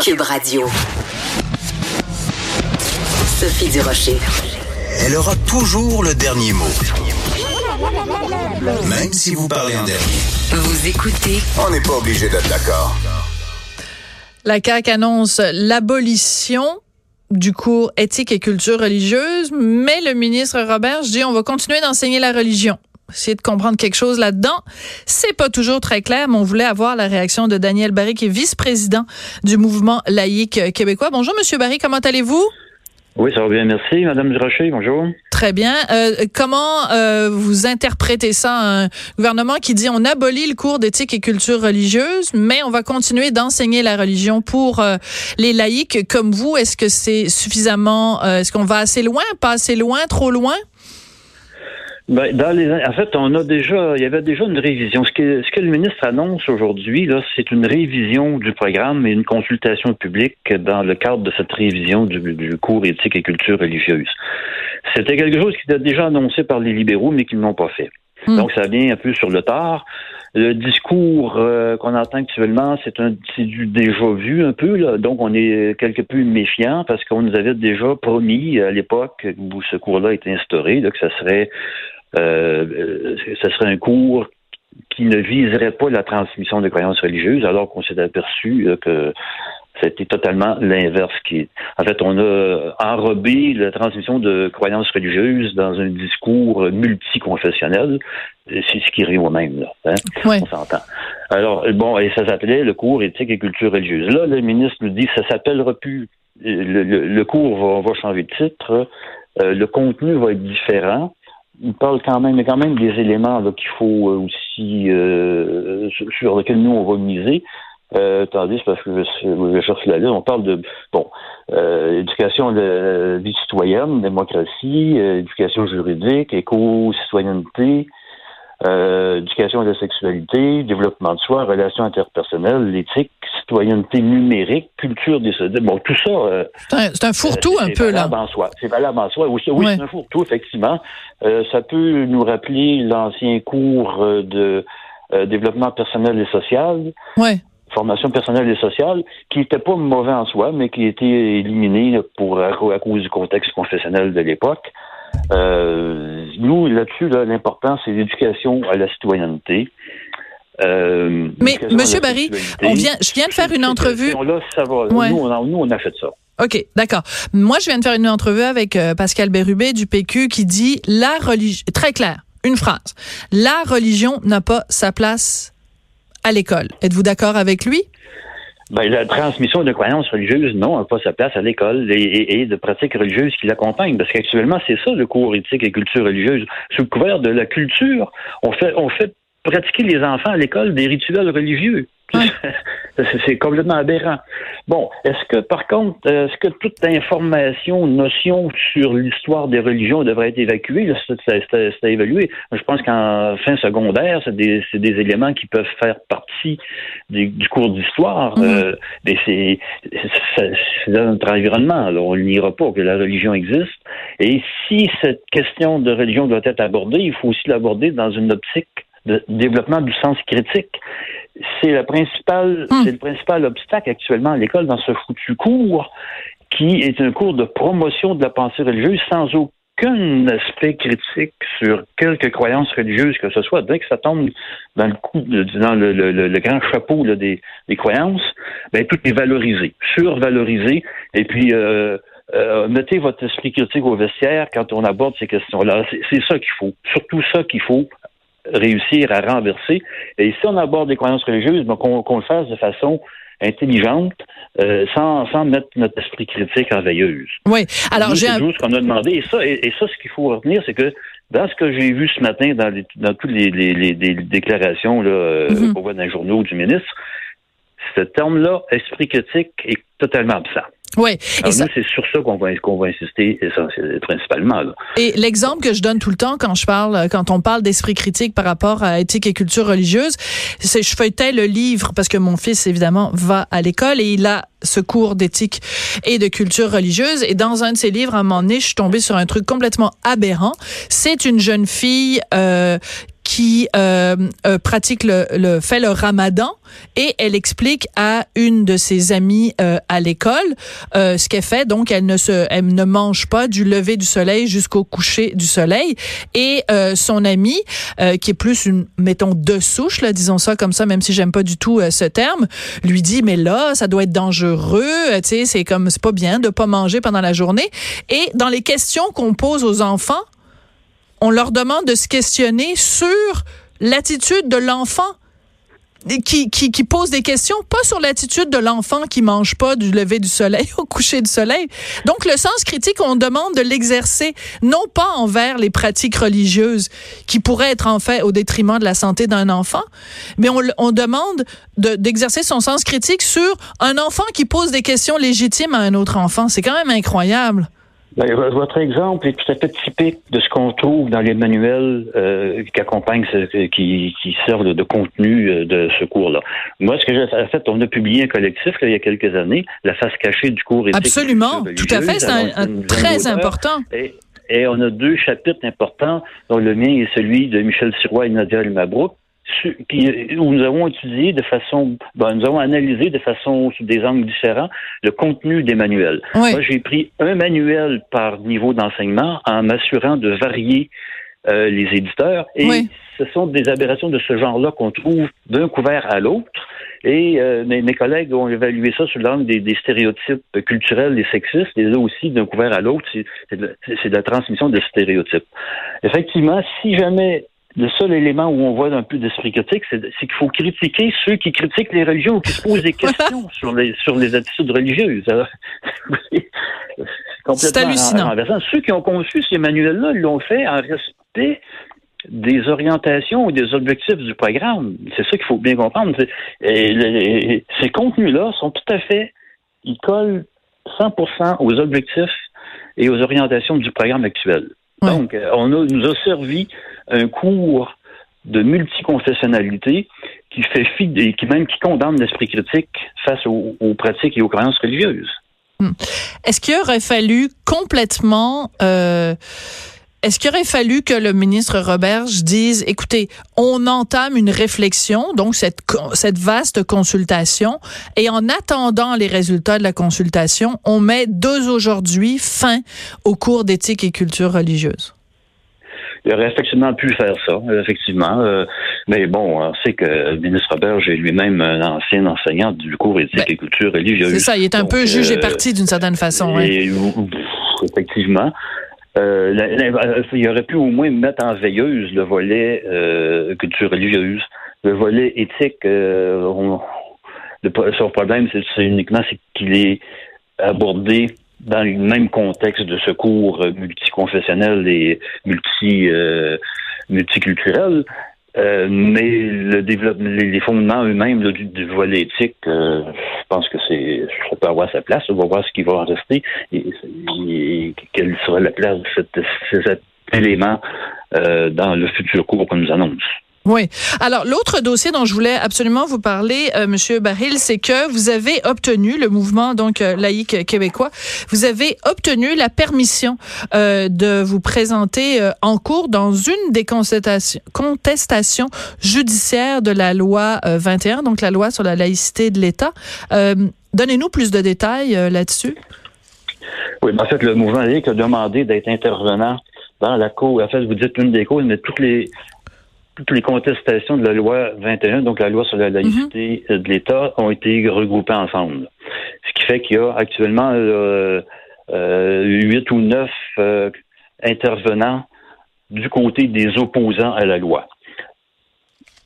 Cube Radio. Sophie Durocher. Elle aura toujours le dernier mot. Même si vous parlez en dernier. Vous écoutez On n'est pas obligé d'être d'accord. La CAQ annonce l'abolition du cours éthique et culture religieuse, mais le ministre Robert dit on va continuer d'enseigner la religion. Essayer de comprendre quelque chose là-dedans. C'est pas toujours très clair, mais on voulait avoir la réaction de Daniel Barry, qui est vice-président du mouvement laïque québécois. Bonjour, Monsieur Barry, comment allez-vous? Oui, ça va bien, merci. Madame Durocher, bonjour. Très bien. Euh, comment euh, vous interprétez ça, un gouvernement qui dit on abolit le cours d'éthique et culture religieuse, mais on va continuer d'enseigner la religion pour euh, les laïcs comme vous. Est-ce que c'est suffisamment, est-ce qu'on va assez loin, pas assez loin, trop loin? Ben, dans les, en fait, on a déjà, il y avait déjà une révision. Ce que, ce que le ministre annonce aujourd'hui, là, c'est une révision du programme et une consultation publique dans le cadre de cette révision du, du cours éthique et culture religieuse. C'était quelque chose qui était déjà annoncé par les libéraux, mais qu'ils n'ont pas fait. Hmm. Donc, ça vient un peu sur le tard. Le discours euh, qu'on entend actuellement, c'est un c'est du déjà vu un peu. Là. Donc, on est quelque peu méfiant parce qu'on nous avait déjà promis à l'époque où ce cours-là était instauré là, que ça serait euh, ça serait un cours qui ne viserait pas la transmission de croyances religieuses, alors qu'on s'est aperçu que c'était totalement l'inverse. Qui, en fait, on a enrobé la transmission de croyances religieuses dans un discours multiconfessionnel. C'est ce qui rit au même, là. Hein? Ouais. On s'entend. Alors, bon, et ça s'appelait le cours éthique et culture religieuse. Là, le ministre nous dit ça s'appellera plus. Le, le, le cours va, va, changer de titre. Euh, le contenu va être différent. Il parle quand même, a quand même des éléments qu'il faut aussi euh, sur lesquels nous on va miser. Euh, attendez, c'est parce que je, je cherche la liste. On parle de bon euh, éducation de vie citoyenne, démocratie, euh, éducation juridique, éco-citoyenneté, euh, éducation de la sexualité, développement de soi, relations interpersonnelles, l'éthique, citoyenneté numérique, culture des bon tout ça. Euh, c'est un, un fourre-tout un peu là. En soi. C'est valable en soi. Oui, oui Ouais. c'est un fourre-tout effectivement. Euh, ça peut nous rappeler l'ancien cours de développement personnel et social Ouais. Formation personnelle et sociale, qui n'était pas mauvais en soi, mais qui été éliminé là, pour à, à cause du contexte confessionnel de l'époque. Euh, nous, là-dessus, là, l'important, c'est l'éducation à la citoyenneté. Euh, Mais, Monsieur Barry, on vient, je viens de faire une entrevue. questions-là, ça va. Ouais. Nous, on a, nous, on a fait ça. OK, d'accord. Moi, je viens de faire une entrevue avec euh, Pascal Bérubé du PQ qui dit la religion, très clair, une phrase. La religion n'a pas sa place à l'école. Êtes-vous d'accord avec lui? Ben, la transmission de croyances religieuses, non, n'a pas sa place à l'école et, et- et de pratiques religieuses qui l'accompagnent. Parce qu'actuellement, c'est ça le cours éthique et culture religieuse. Sous le couvert de la culture, on fait, on fait pratiquer les enfants à l'école des rituels religieux. C'est complètement aberrant. Bon, est-ce que par contre, euh, est-ce que toute information, notion sur l'histoire des religions devrait être évacuée? C'est à évaluer. Je pense qu'en fin secondaire, c'est des, éléments qui peuvent faire partie du, du cours d'histoire. Mhm. Euh, mais c'est dans notre environnement. là. On n'ira pas que la religion existe. Et si cette question de religion doit être abordée, il faut aussi l'aborder dans une optique de développement du sens critique. C'est la principale, Hmm. c'est le principal obstacle actuellement à l'école dans ce foutu cours qui est un cours de promotion de la pensée religieuse sans aucun aspect critique sur quelque croyance religieuse que ce soit. Dès que ça tombe dans le coup, dans le, le- le- le grand chapeau là, des, des croyances, ben tout est valorisé, survalorisé, et puis euh, euh, mettez votre esprit critique au vestiaire quand on aborde ces questions-là. C'est ça qu'il faut, surtout ça qu'il faut réussir à renverser. Et si on aborde des croyances religieuses, ben, qu'on le fasse de façon intelligente, euh, sans, sans mettre notre esprit critique en veilleuse. Oui. Alors, j'ai c'est un... ce qu'on a demandé. Et ça, et, et ça, ce qu'il faut retenir, c'est que dans ce que j'ai vu ce matin dans, les, dans toutes les, les, les- les déclarations là, euh, Mhm. qu'on voit dans les journaux du ministre, ce terme-là, esprit critique, est totalement absent. Oui. Ça- nous, c'est sur ça qu'on va, qu'on va insister essentiellement, principalement. Là. et l'exemple que je donne tout le temps quand je parle, quand on parle d'esprit critique par rapport à éthique et culture religieuse, c'est je feuilletais le livre parce que mon fils évidemment va à l'école et il a ce cours d'éthique et de culture religieuse. Et dans un de ses livres, à un moment donné, je suis tombée sur un truc complètement aberrant. C'est une jeune fille euh, qui euh, euh, pratique le, le, fait le ramadan et elle explique à une de ses amies euh, à l'école euh, ce qu'elle fait. Donc, elle ne se, elle ne mange pas du lever du soleil jusqu'au coucher du soleil. Et euh, son amie, qui est plus une, mettons, de souche, là, disons ça comme ça, même si j'aime pas du tout ce terme, lui dit mais là, ça doit être dangereux. Tu sais, c'est comme c'est pas bien de pas manger pendant la journée. Et dans les questions qu'on pose aux enfants, on leur demande de se questionner sur l'attitude de l'enfant qui, qui, qui, pose des questions, pas sur l'attitude de l'enfant qui mange pas du lever du soleil au coucher du soleil. Donc, le sens critique, on demande de l'exercer, non pas envers les pratiques religieuses qui pourraient être en fait au détriment de la santé d'un enfant, mais on, on demande d'exercer de, son sens critique sur un enfant qui pose des questions légitimes à un autre enfant. C'est quand même incroyable. Ben, votre exemple est tout à fait typique de ce qu'on trouve dans les manuels euh, qui accompagnent, ce, qui, qui, servent de, contenu euh, de ce cours-là. Moi, ce que j'ai fait, on a publié un collectif il y a quelques années, la face cachée du cours éthique. Absolument, tout à fait, c'est un, très important. Et, et, on a deux chapitres importants, dont le mien est celui de Michel Sirois et Nadia El Mabrouk, où nous avons étudié de façon, ben, nous avons analysé de façon sous des angles différents le contenu des manuels. Moi, j'ai pris un manuel par niveau d'enseignement en m'assurant de varier euh, les éditeurs. Et ce sont des aberrations de ce genre-là qu'on trouve d'un couvert à l'autre. Et euh, mes, collègues ont évalué ça sous l'angle des, des, stéréotypes culturels et sexistes. Et là aussi, d'un couvert à l'autre, c'est de, de, la transmission de stéréotypes. Effectivement, si jamais le seul élément où on voit un peu d'esprit critique, c'est qu'il faut critiquer ceux qui critiquent les religions ou qui se posent des questions sur les sur les attitudes religieuses. c'est hallucinant. Ceux qui ont conçu ces manuels-là l'ont fait en respect des orientations ou des objectifs du programme. C'est ça qu'il faut bien comprendre. Et ces contenus-là sont tout à fait, ils collent 100% aux objectifs et aux orientations du programme actuel. Donc, euh, on nous a servi un cours de multiconfessionnalité qui fait fi et qui même qui condamne l'esprit critique face aux, pratiques et aux croyances religieuses. Hmm. Est-ce qu'il aurait fallu complètement euh, est-ce qu'il aurait fallu que le ministre Roberge dise, écoutez, on entame une réflexion, donc cette, cette vaste consultation, et en attendant les résultats de la consultation, on met deux aujourd'hui fin au cours d'éthique et culture religieuse? Il aurait effectivement pu faire ça, effectivement. Euh, mais bon, on sait que le ministre Roberge est lui-même un ancien enseignant du cours éthique ben, et culture religieuse. C'est ça, il est un peu jugé euh, parti d'une certaine façon. Et, effectivement. Euh, il aurait pu au moins mettre en veilleuse le volet euh, culture religieuse, le volet éthique. Euh, le, son problème, c'est uniquement qu'il est abordé dans le même contexte de secours multiconfessionnel et multi euh, multiculturel. Euh, mais le développement, les, fondements eux-mêmes du, volet éthique, euh, je pense que c'est, ça peut avoir sa place. On va voir ce qui va en rester et, quelle sera la place de cet élément euh, dans le futur cours qu'on nous annonce. Oui. Alors l'autre dossier dont je voulais absolument vous parler, euh, Monsieur Baril, c'est que vous avez obtenu le mouvement donc euh, laïque québécois. Vous avez obtenu la permission euh, de vous présenter en cours dans une des contestations, judiciaires de la loi 21, donc la loi sur la laïcité de l'État. Donnez-nous plus de détails là-dessus. Oui, en fait, le mouvement laïque a demandé d'être intervenant dans la cour. En fait, vous dites une des causes, mais toutes les toutes les contestations de la loi 21, donc la loi sur la laïcité mhm. de l'État, ont été regroupées ensemble. Ce qui fait qu'il y a actuellement euh, euh, huit ou neuf euh, intervenants du côté des opposants à la loi.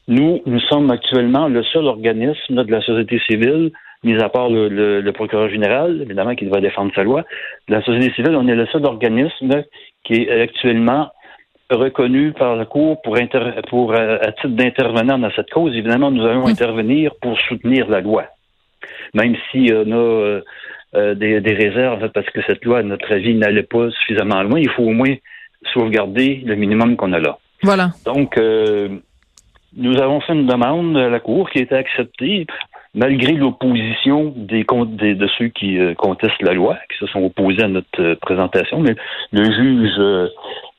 Nous, nous sommes actuellement le seul organisme de la société civile, mis à part le, procureur général, évidemment, qui doit défendre sa loi. De la société civile, on est le seul organisme qui est actuellement reconnu par la Cour pour, pour euh, à titre d'intervenant dans cette cause, évidemment, nous allons intervenir pour soutenir la loi. Même si on a euh, euh, des, des, réserves parce que cette loi, à notre avis, n'allait pas suffisamment loin, il faut au moins sauvegarder le minimum qu'on a là. Voilà. Donc, nous avons fait une demande à la Cour qui a été acceptée malgré l'opposition des, de ceux qui contestent la loi, qui se sont opposés à notre présentation, mais le juge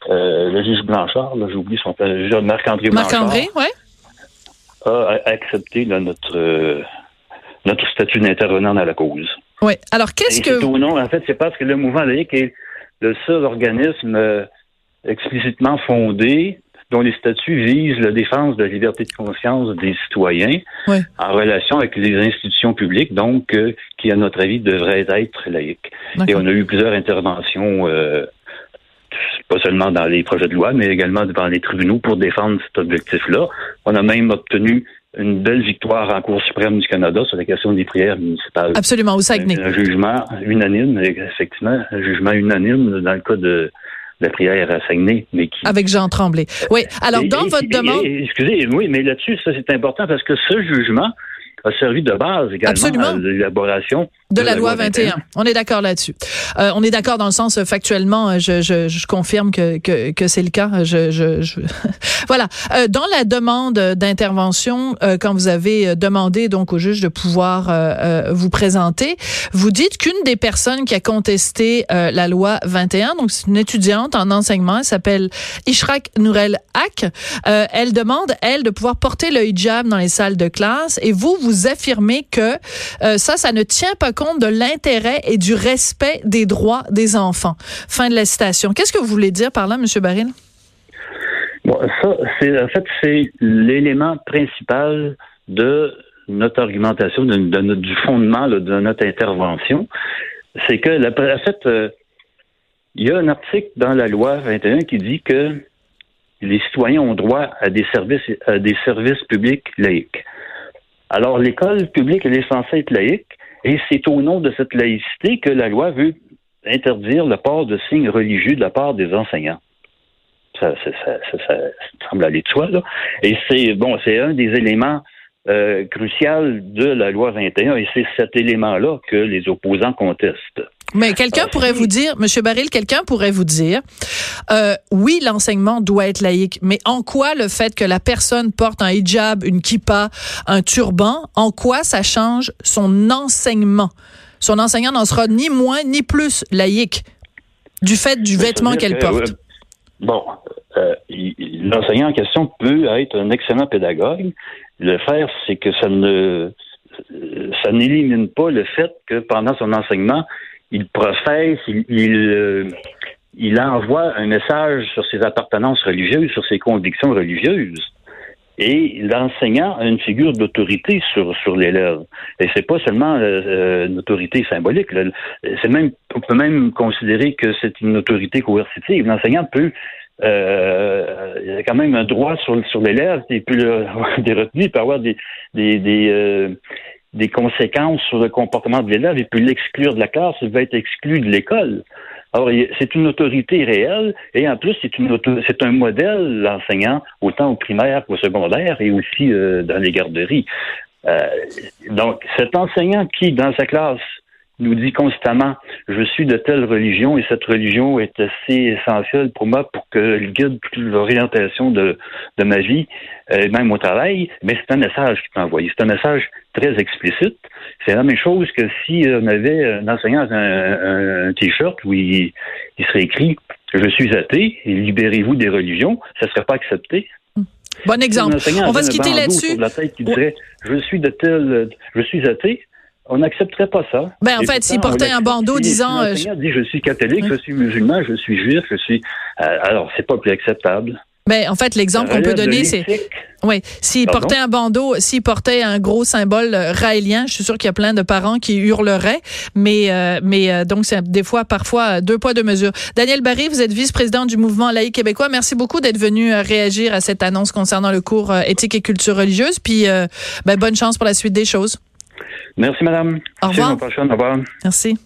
euh, le juge Blanchard, là, j'oublie son nom, Marc-André Blanchard, Marc-André, ouais. a accepté là, notre, euh, notre statut d'intervenant dans la cause. Oui. Alors, qu'est-ce que. au nom, en fait, c'est parce que le mouvement laïque est le seul organisme euh, explicitement fondé dont les statuts visent la défense de la liberté de conscience des citoyens Oui. en relation avec les institutions publiques, donc euh, qui, à notre avis, devraient être laïques. Et on a eu plusieurs interventions, euh, pas seulement dans les projets de loi, mais également devant les tribunaux pour défendre cet objectif-là. On a même obtenu une belle victoire en Cour suprême du Canada sur la question des prières municipales. Absolument, au Saguenay. Un jugement unanime, effectivement, un jugement unanime dans le cas de la prière à Saguenay, mais qui... Avec Jean Tremblay. Oui. Alors, Et- dans et- votre et- demande. excusez, oui, mais là-dessus, ça c'est important parce que ce jugement a servi de base également Absolument. à l'élaboration de la loi 21. On est d'accord là-dessus. Euh, on est d'accord dans le sens euh, factuellement, euh, je, je, je confirme que, que, que c'est le cas. Je, je, voilà. Euh, dans la demande d'intervention, euh, quand vous avez euh, demandé donc au juge de pouvoir vous présenter, vous dites qu'une des personnes qui a contesté la loi 21, donc c'est une étudiante en enseignement, elle s'appelle Ishraq Nourel euh, elle demande elle de pouvoir porter le hijab dans les salles de classe et vous vous affirmez que euh, ça ça ne tient pas compte de l'intérêt et du respect des droits des enfants. Fin de la citation. Qu'est-ce que vous voulez dire par là monsieur Baril? Ça, c'est en fait c'est l'élément principal de notre argumentation, de, notre- du fondement de notre intervention, c'est que la, en fait, euh, il y a un article dans la loi 21 qui dit que les citoyens ont droit à des services à des services publics laïques. Alors l'école publique elle est censée être laïque et c'est au nom de cette laïcité que la loi veut interdire le port de signes religieux de la part des enseignants. Ça, ça, ça, ça, semble aller de soi, là. Et c'est bon, c'est un des éléments euh, de la loi 21, et c'est cet élément-là que les opposants contestent. Mais quelqu'un Ah, pourrait vous dire, Monsieur Baril, quelqu'un pourrait vous dire, euh, oui, l'enseignement doit être laïque, mais en quoi le fait que la personne porte un hijab, une kippa, un turban, en quoi ça change son enseignement? Son enseignant n'en sera ni moins ni plus laïque du fait du vêtement qu'elle que, porte. euh, bon, euh, l'enseignant en question peut être un excellent pédagogue. Le faire, c'est que ça ne ça n'élimine pas le fait que pendant son enseignement, il professe, il, il, euh, il envoie un message sur ses appartenances religieuses, sur ses convictions religieuses. Et l'enseignant a une figure d'autorité sur, sur l'élève. Et c'est pas seulement euh, euh, une autorité symbolique. C'est même, on peut même considérer que c'est une autorité coercitive. L'enseignant peut, euh, il a quand même un droit sur, sur l'élève. Il peut le- des retenues, il peut avoir des, des, des, euh, des conséquences sur le comportement de l'élève. Il peut l'exclure de la classe, il va être exclu de l'école. Alors, c'est une autorité réelle et en plus, c'est une auto- c'est un modèle, l'enseignant, autant au primaire qu'au secondaire et aussi euh, dans les garderies. Euh, donc, cet enseignant qui, dans sa classe, nous dit constamment je suis de telle religion et cette religion est assez essentielle pour moi pour qu'elle guide toute l'orientation de, de ma vie, euh, même au travail, mais c'est un message qu'il peut envoyer. C'est un message très explicite. C'est la même chose que si on avait un enseignant avec un, un- un t-shirt où il, il serait écrit Je suis athée et libérez-vous des religions, ça ne serait pas accepté. Bon Un exemple. On va se quitter là-dessus. la tête qui dirait Je suis de tel je suis athée. On n'accepterait pas ça. Ben, en Et fait, s'il portait un bandeau disant, euh, dit je suis catholique, je suis musulman, je suis juif, je suis. euh, alors, c'est pas plus acceptable. Ben, en fait, l'exemple qu'on peut donner, c'est. Oui, s'il portait un bandeau, s'il portait un gros symbole euh, raélien, je suis sûr qu'il y a plein de parents qui hurleraient, mais euh, mais euh, donc c'est des fois parfois deux poids deux mesures. Daniel Barry, vous êtes vice-président du mouvement laïque québécois. Merci beaucoup d'être venu euh, réagir à cette annonce concernant le cours éthique et culture religieuse. Puis ben, bonne chance pour la suite des choses. Merci, madame. Au revoir. Merci.